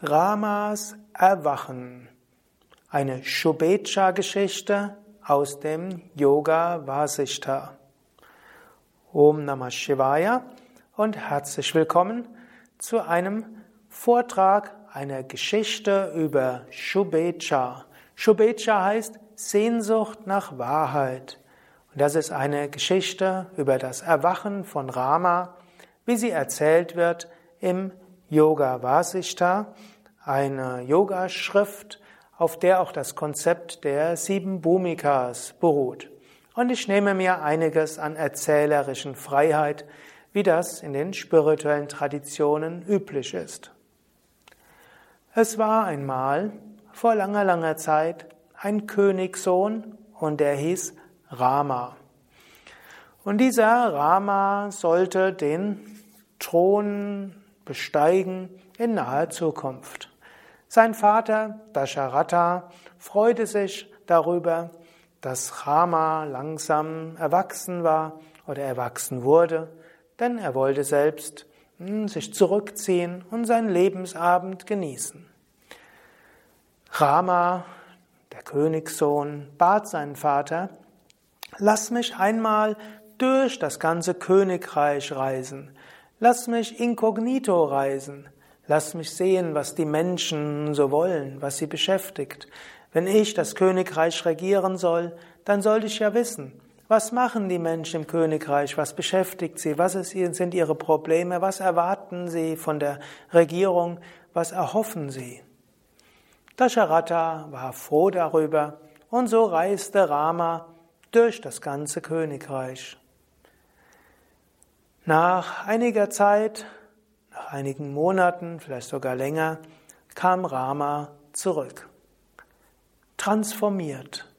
Ramas Erwachen. Eine Shubecha-Geschichte aus dem Yoga Vasishta. Om Namah Shivaya und herzlich willkommen zu einem Vortrag einer Geschichte über Shubecha. Shubecha heißt Sehnsucht nach Wahrheit. Und das ist eine Geschichte über das Erwachen von Rama, wie sie erzählt wird im Yoga Vasishta, eine Yogaschrift, auf der auch das Konzept der sieben Bhumikas beruht. Und ich nehme mir einiges an erzählerischen Freiheit, wie das in den spirituellen Traditionen üblich ist. Es war einmal, vor langer, langer Zeit, ein Königssohn und der hieß Rama. Und dieser Rama sollte den Thron besteigen in naher Zukunft. Sein Vater Dasharatha freute sich darüber, dass Rama langsam erwachsen war oder erwachsen wurde, denn er wollte selbst hm, sich zurückziehen und seinen Lebensabend genießen. Rama, der Königssohn, bat seinen Vater, lass mich einmal durch das ganze Königreich reisen. Lass mich inkognito reisen. Lass mich sehen, was die Menschen so wollen, was sie beschäftigt. Wenn ich das Königreich regieren soll, dann sollte ich ja wissen, was machen die Menschen im Königreich, was beschäftigt sie, was sind ihre Probleme, was erwarten sie von der Regierung, was erhoffen sie. Dasharatha war froh darüber und so reiste Rama durch das ganze Königreich. Nach einiger Zeit, nach einigen Monaten, vielleicht sogar länger, kam Rama zurück. Transformiert.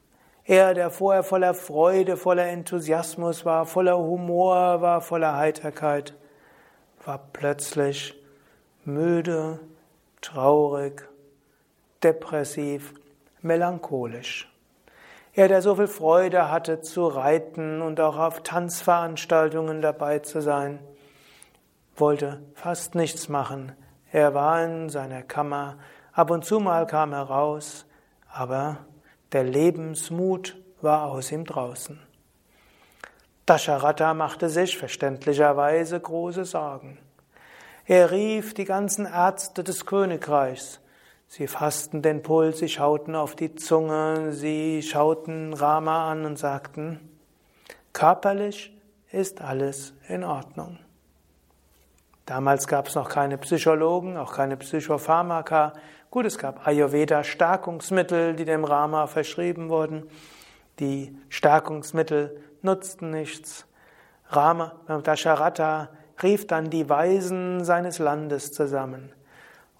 Er, der vorher voller Freude, voller Enthusiasmus war, voller Humor war, voller Heiterkeit, war plötzlich müde, traurig, depressiv, melancholisch. Er, der so viel Freude hatte zu reiten und auch auf Tanzveranstaltungen dabei zu sein, wollte fast nichts machen. Er war in seiner Kammer, ab und zu mal kam er raus, aber der Lebensmut war aus ihm draußen. Dasharatha machte sich verständlicherweise große Sorgen. Er rief die ganzen Ärzte des Königreichs, Sie fassten den Puls, sie schauten auf die Zunge, sie schauten Rama an und sagten, körperlich ist alles in Ordnung. Damals gab es noch keine Psychologen, auch keine Psychopharmaka. Gut, es gab Ayurveda-Stärkungsmittel, die dem Rama verschrieben wurden. Die Stärkungsmittel nutzten nichts. Rama, Dasharatha rief dann die Weisen seines Landes zusammen.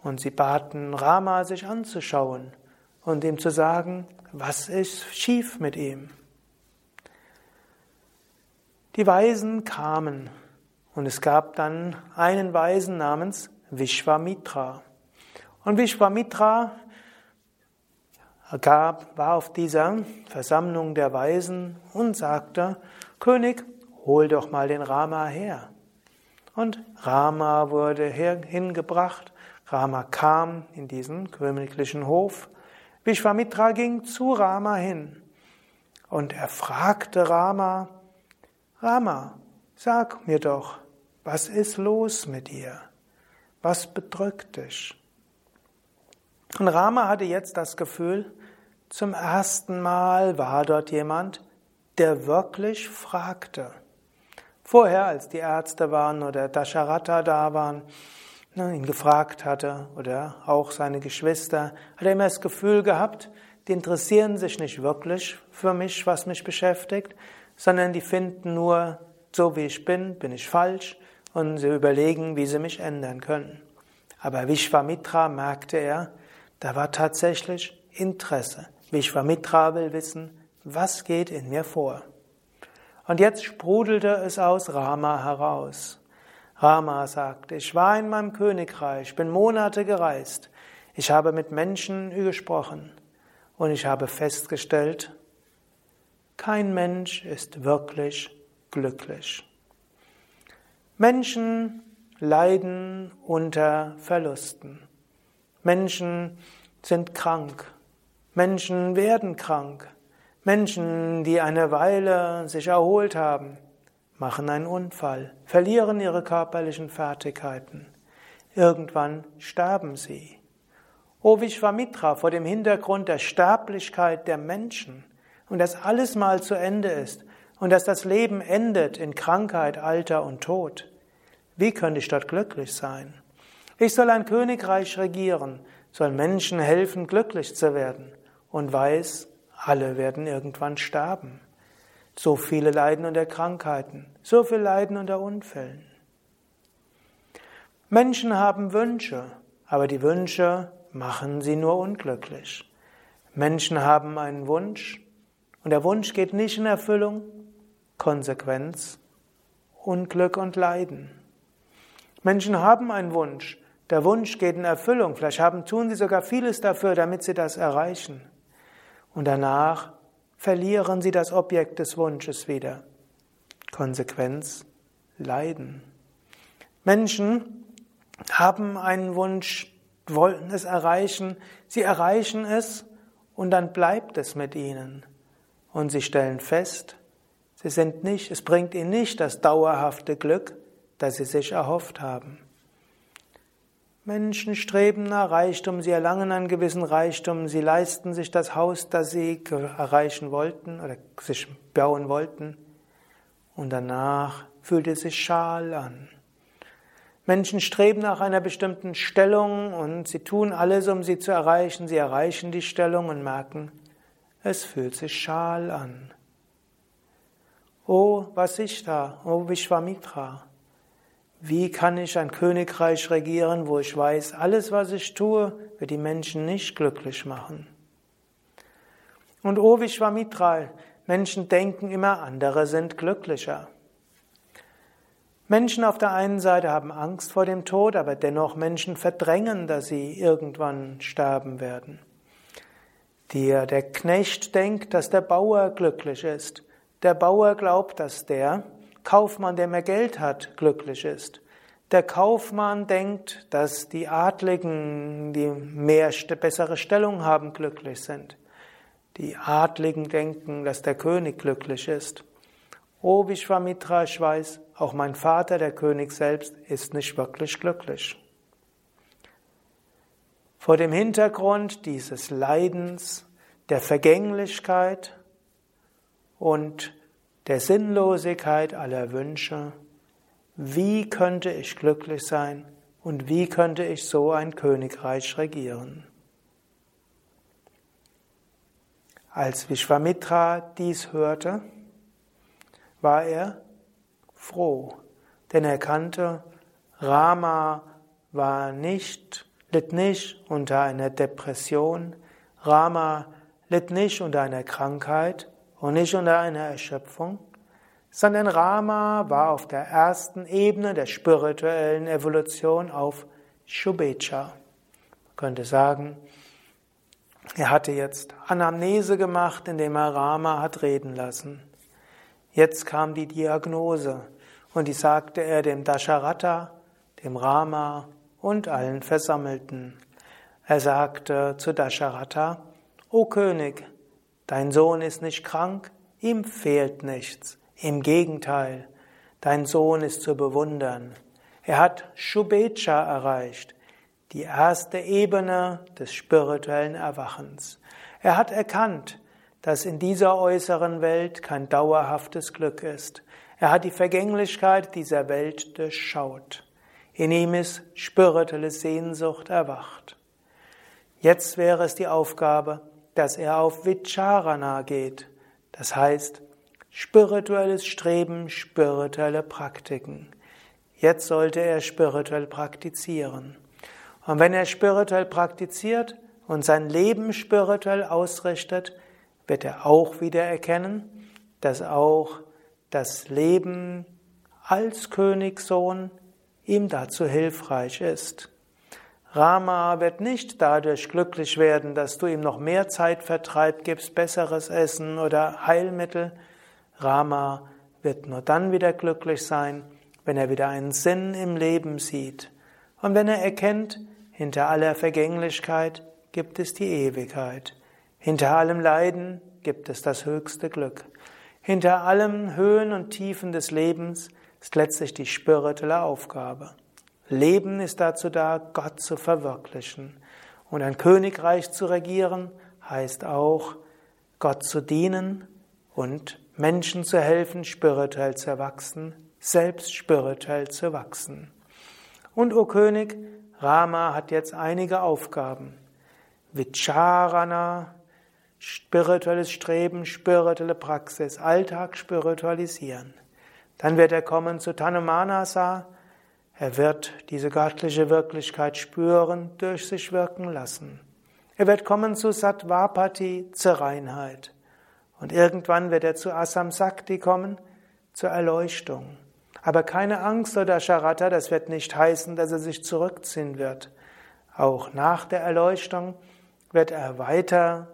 Und sie baten Rama, sich anzuschauen und ihm zu sagen, was ist schief mit ihm. Die Weisen kamen und es gab dann einen Weisen namens Vishwamitra. Und Vishwamitra gab, war auf dieser Versammlung der Weisen und sagte, König, hol doch mal den Rama her. Und Rama wurde hingebracht Rama kam in diesen königlichen Hof. Vishwamitra ging zu Rama hin und er fragte Rama, Rama, sag mir doch, was ist los mit dir? Was bedrückt dich? Und Rama hatte jetzt das Gefühl, zum ersten Mal war dort jemand, der wirklich fragte. Vorher, als die Ärzte waren oder Dasharatha da waren, ihn gefragt hatte oder auch seine Geschwister, hat er immer das Gefühl gehabt, die interessieren sich nicht wirklich für mich, was mich beschäftigt, sondern die finden nur, so wie ich bin, bin ich falsch und sie überlegen, wie sie mich ändern können. Aber Vishwamitra merkte er, da war tatsächlich Interesse. Vishwamitra will wissen, was geht in mir vor. Und jetzt sprudelte es aus Rama heraus. Rama sagt, ich war in meinem Königreich, bin Monate gereist, ich habe mit Menschen gesprochen und ich habe festgestellt, kein Mensch ist wirklich glücklich. Menschen leiden unter Verlusten. Menschen sind krank. Menschen werden krank. Menschen, die eine Weile sich erholt haben, machen einen Unfall, verlieren ihre körperlichen Fertigkeiten. Irgendwann sterben sie. O Vishwamitra, vor dem Hintergrund der Sterblichkeit der Menschen und dass alles mal zu Ende ist und dass das Leben endet in Krankheit, Alter und Tod. Wie könnte ich dort glücklich sein? Ich soll ein Königreich regieren, soll Menschen helfen, glücklich zu werden und weiß, alle werden irgendwann sterben. So viele leiden unter Krankheiten, so viel leiden unter Unfällen. Menschen haben Wünsche, aber die Wünsche machen sie nur unglücklich. Menschen haben einen Wunsch und der Wunsch geht nicht in Erfüllung, Konsequenz, Unglück und Leiden. Menschen haben einen Wunsch, der Wunsch geht in Erfüllung, vielleicht haben, tun sie sogar vieles dafür, damit sie das erreichen. Und danach verlieren sie das Objekt des Wunsches wieder. Konsequenz, Leiden. Menschen haben einen Wunsch, wollen es erreichen, sie erreichen es und dann bleibt es mit ihnen. Und sie stellen fest, sie sind nicht, es bringt ihnen nicht das dauerhafte Glück, das sie sich erhofft haben. Menschen streben nach Reichtum, sie erlangen einen gewissen Reichtum, sie leisten sich das Haus, das sie erreichen wollten oder sich bauen wollten. Und danach fühlt es sich schal an. Menschen streben nach einer bestimmten Stellung und sie tun alles, um sie zu erreichen. Sie erreichen die Stellung und merken, es fühlt sich schal an. Oh Vasishta, oh Vishwamitra, wie kann ich ein Königreich regieren, wo ich weiß, alles, was ich tue, wird die Menschen nicht glücklich machen? Und oh Vishwamitra, Menschen denken immer, andere sind glücklicher. Menschen auf der einen Seite haben Angst vor dem Tod, aber dennoch Menschen verdrängen, dass sie irgendwann sterben werden. Der, der Knecht denkt, dass der Bauer glücklich ist. Der Bauer glaubt, dass der Kaufmann, der mehr Geld hat, glücklich ist. Der Kaufmann denkt, dass die Adligen, die mehr bessere Stellung haben, glücklich sind. Die Adligen denken, dass der König glücklich ist. O Vishwamitra, ich weiß, auch mein Vater, der König selbst, ist nicht wirklich glücklich. Vor dem Hintergrund dieses Leidens, der Vergänglichkeit und der Sinnlosigkeit aller Wünsche, wie könnte ich glücklich sein und wie könnte ich so ein Königreich regieren? Als Vishwamitra dies hörte, war er froh, denn er kannte, Rama war nicht, litt nicht unter einer Depression, Rama litt nicht unter einer Krankheit und nicht unter einer Erschöpfung, sondern Rama war auf der ersten Ebene der spirituellen Evolution auf Shubecha. Man könnte sagen, er hatte jetzt Anamnese gemacht, indem er Rama hat reden lassen. Jetzt kam die Diagnose und die sagte er dem Dasharatha, dem Rama und allen Versammelten. Er sagte zu Dasharatha, O König, dein Sohn ist nicht krank, ihm fehlt nichts. Im Gegenteil, dein Sohn ist zu bewundern. Er hat Shubecha erreicht, die erste Ebene des spirituellen Erwachens. Er hat erkannt, dass in dieser äußeren Welt kein dauerhaftes Glück ist. Er hat die Vergänglichkeit dieser Welt durchschaut. In ihm ist spirituelle Sehnsucht erwacht. Jetzt wäre es die Aufgabe, dass er auf Vicharana geht, das heißt spirituelles Streben, spirituelle Praktiken. Jetzt sollte er spirituell praktizieren. Und wenn er spirituell praktiziert und sein Leben spirituell ausrichtet, wird er auch wieder erkennen, dass auch das Leben als Königssohn ihm dazu hilfreich ist. Rama wird nicht dadurch glücklich werden, dass du ihm noch mehr Zeitvertreib gibst, besseres Essen oder Heilmittel. Rama wird nur dann wieder glücklich sein, wenn er wieder einen Sinn im Leben sieht und wenn er erkennt, Hinter aller Vergänglichkeit gibt es die Ewigkeit. Hinter allem Leiden gibt es das höchste Glück. Hinter allem Höhen und Tiefen des Lebens ist letztlich die spirituelle Aufgabe. Leben ist dazu da, Gott zu verwirklichen. Und ein Königreich zu regieren heißt auch, Gott zu dienen und Menschen zu helfen, spirituell zu wachsen, selbst spirituell zu wachsen. Und o König, Rama hat jetzt einige Aufgaben. Vicharana, spirituelles Streben, spirituelle Praxis, Alltag spiritualisieren. Dann wird er kommen zu Tanumanasa. Er wird diese göttliche Wirklichkeit spüren, durch sich wirken lassen. Er wird kommen zu Sattvapati, zur Reinheit. Und irgendwann wird er zu Asam Sakti kommen, zur Erleuchtung. Aber keine Angst oder Charata, das wird nicht heißen, dass er sich zurückziehen wird. Auch nach der Erleuchtung wird er weiter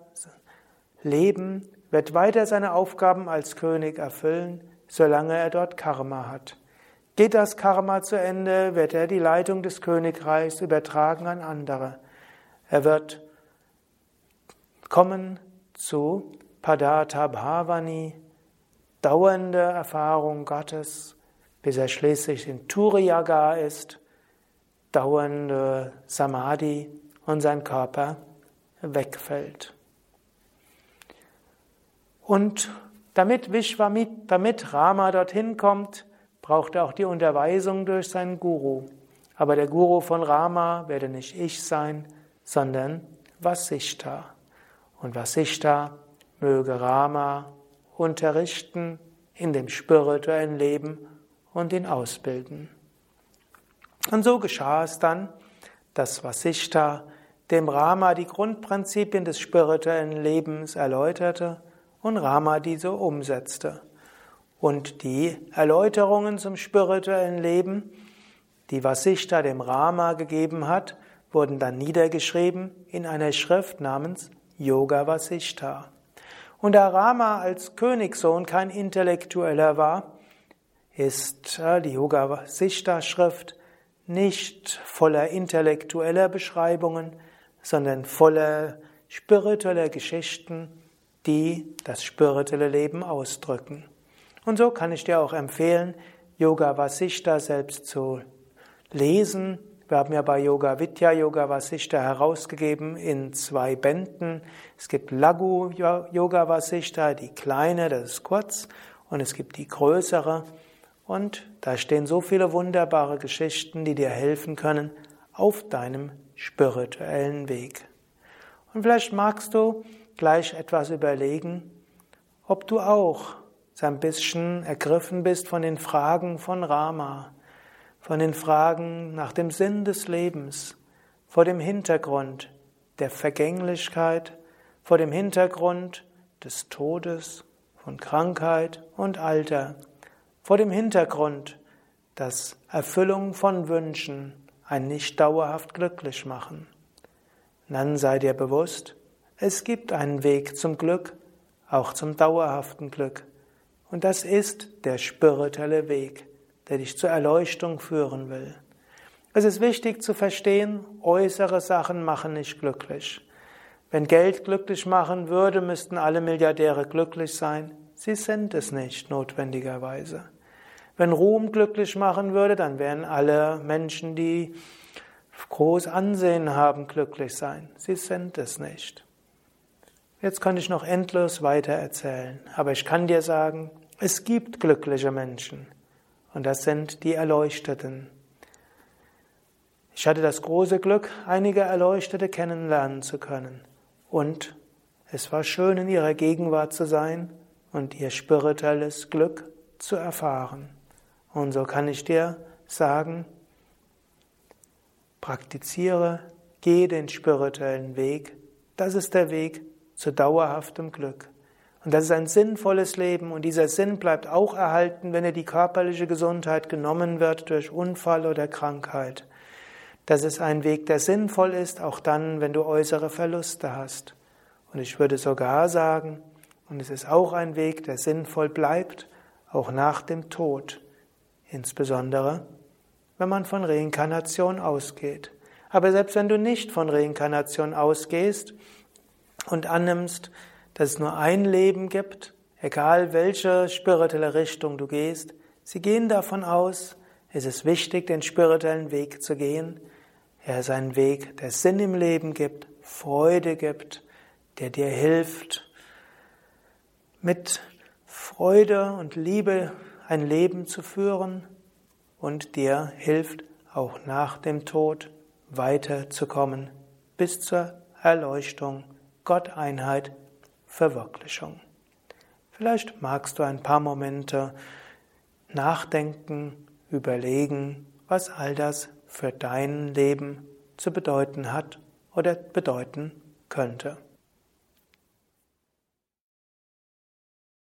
leben, wird weiter seine Aufgaben als König erfüllen, solange er dort Karma hat. Geht das Karma zu Ende, wird er die Leitung des Königreichs übertragen an andere. Er wird kommen zu Padata Bhavani, dauernde Erfahrung Gottes, bis er schließlich in Turiyaga ist, dauernde Samadhi und sein Körper wegfällt. Und damit Vishwamit, damit Rama dorthin kommt, braucht er auch die Unterweisung durch seinen Guru. Aber der Guru von Rama werde nicht ich sein, sondern Vasishta. Und Vasishta möge Rama unterrichten in dem spirituellen Leben und ihn ausbilden. Und so geschah es dann, dass Vasishta dem Rama die Grundprinzipien des spirituellen Lebens erläuterte und Rama diese umsetzte. Und die Erläuterungen zum spirituellen Leben, die Vasishta dem Rama gegeben hat, wurden dann niedergeschrieben in einer Schrift namens Yoga Vasishta. Und da Rama als Königssohn kein Intellektueller war, ist äh, die Yoga Vasishta Schrift nicht voller intellektueller Beschreibungen, sondern voller spiritueller Geschichten, die das spirituelle Leben ausdrücken. Und so kann ich dir auch empfehlen, Yoga Vasishta selbst zu lesen. Wir haben ja bei Yoga Vidya Yoga Vasishta herausgegeben in zwei Bänden. Es gibt Lagu Yoga Vasishta, die kleine, das ist kurz, und es gibt die größere. Und da stehen so viele wunderbare Geschichten, die dir helfen können auf deinem spirituellen Weg. Und vielleicht magst du gleich etwas überlegen, ob du auch so ein bisschen ergriffen bist von den Fragen von Rama, von den Fragen nach dem Sinn des Lebens, vor dem Hintergrund der Vergänglichkeit, vor dem Hintergrund des Todes, von Krankheit und Alter, vor dem Hintergrund, dass Erfüllung von Wünschen ein nicht dauerhaft glücklich machen. Dann sei dir bewusst, es gibt einen Weg zum Glück, auch zum dauerhaften Glück. Und das ist der spirituelle Weg, der dich zur Erleuchtung führen will. Es ist wichtig zu verstehen, äußere Sachen machen nicht glücklich. Wenn Geld glücklich machen würde, müssten alle Milliardäre glücklich sein. Sie sind es nicht notwendigerweise. Wenn Ruhm glücklich machen würde, dann wären alle Menschen, die groß Ansehen haben, glücklich sein. Sie sind es nicht. Jetzt kann ich noch endlos weiter erzählen, aber ich kann dir sagen, es gibt glückliche Menschen und das sind die Erleuchteten. Ich hatte das große Glück, einige Erleuchtete kennenlernen zu können und es war schön, in ihrer Gegenwart zu sein und ihr spirituelles Glück zu erfahren. Und so kann ich dir sagen, praktiziere, gehe den spirituellen Weg. Das ist der Weg zu dauerhaftem Glück. Und das ist ein sinnvolles Leben und dieser Sinn bleibt auch erhalten, wenn dir die körperliche Gesundheit genommen wird durch Unfall oder Krankheit. Das ist ein Weg, der sinnvoll ist, auch dann, wenn du äußere Verluste hast. Und ich würde sogar sagen, und es ist auch ein Weg, der sinnvoll bleibt, auch nach dem Tod. Insbesondere, wenn man von Reinkarnation ausgeht. Aber selbst wenn du nicht von Reinkarnation ausgehst und annimmst, dass es nur ein Leben gibt, egal welche spirituelle Richtung du gehst, sie gehen davon aus, es ist wichtig, den spirituellen Weg zu gehen. Er ist ein Weg, der Sinn im Leben gibt, Freude gibt, der dir hilft, mit Freude und Liebe ein Leben zu führen und dir hilft, auch nach dem Tod weiterzukommen bis zur Erleuchtung, Gotteinheit, Verwirklichung. Vielleicht magst du ein paar Momente nachdenken, überlegen, was all das für dein Leben zu bedeuten hat oder bedeuten könnte.